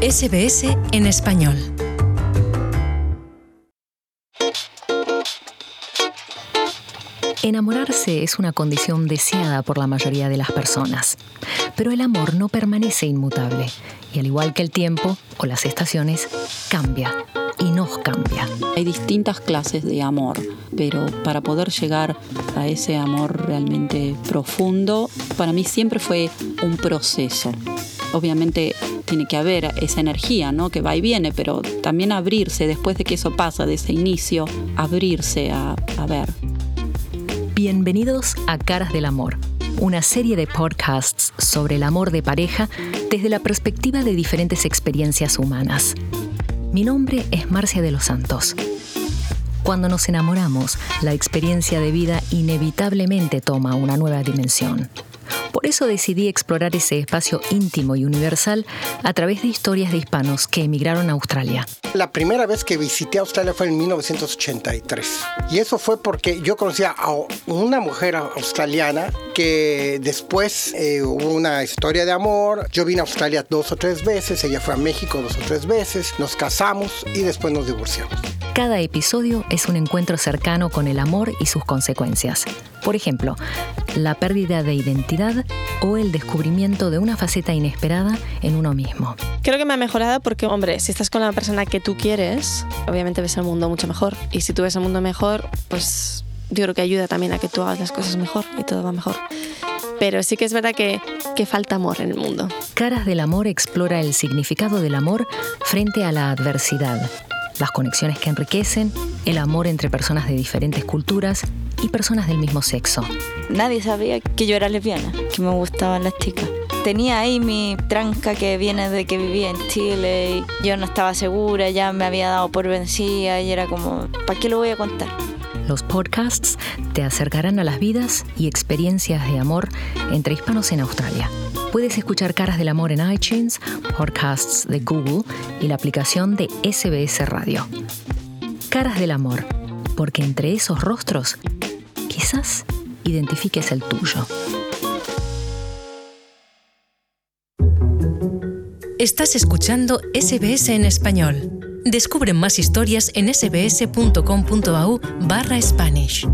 SBS en español. Enamorarse es una condición deseada por la mayoría de las personas, pero el amor no permanece inmutable y al igual que el tiempo o las estaciones, cambia y nos cambia. Hay distintas clases de amor, pero para poder llegar a ese amor realmente profundo, para mí siempre fue un proceso. Obviamente tiene que haber esa energía, ¿no? Que va y viene, pero también abrirse después de que eso pasa, de ese inicio, abrirse a, a ver. Bienvenidos a Caras del Amor, una serie de podcasts sobre el amor de pareja desde la perspectiva de diferentes experiencias humanas. Mi nombre es Marcia de los Santos. Cuando nos enamoramos, la experiencia de vida inevitablemente toma una nueva dimensión. Por eso decidí explorar ese espacio íntimo y universal a través de historias de hispanos que emigraron a Australia. La primera vez que visité Australia fue en 1983. Y eso fue porque yo conocía a una mujer australiana que después eh, hubo una historia de amor. Yo vine a Australia dos o tres veces, ella fue a México dos o tres veces, nos casamos y después nos divorciamos. Cada episodio es un encuentro cercano con el amor y sus consecuencias. Por ejemplo, la pérdida de identidad o el descubrimiento de una faceta inesperada en uno mismo. Creo que me ha mejorado porque, hombre, si estás con la persona que tú quieres, obviamente ves el mundo mucho mejor. Y si tú ves el mundo mejor, pues yo creo que ayuda también a que tú hagas las cosas mejor y todo va mejor. Pero sí que es verdad que, que falta amor en el mundo. Caras del Amor explora el significado del amor frente a la adversidad las conexiones que enriquecen, el amor entre personas de diferentes culturas y personas del mismo sexo. Nadie sabía que yo era lesbiana, que me gustaban las chicas. Tenía ahí mi tranca que viene de que vivía en Chile y yo no estaba segura, ya me había dado por vencida y era como, ¿para qué lo voy a contar? Los podcasts te acercarán a las vidas y experiencias de amor entre hispanos en Australia. Puedes escuchar Caras del Amor en iTunes, podcasts de Google y la aplicación de SBS Radio. Caras del Amor, porque entre esos rostros quizás identifiques el tuyo. Estás escuchando SBS en español. Descubre más historias en sbs.com.au barra Spanish.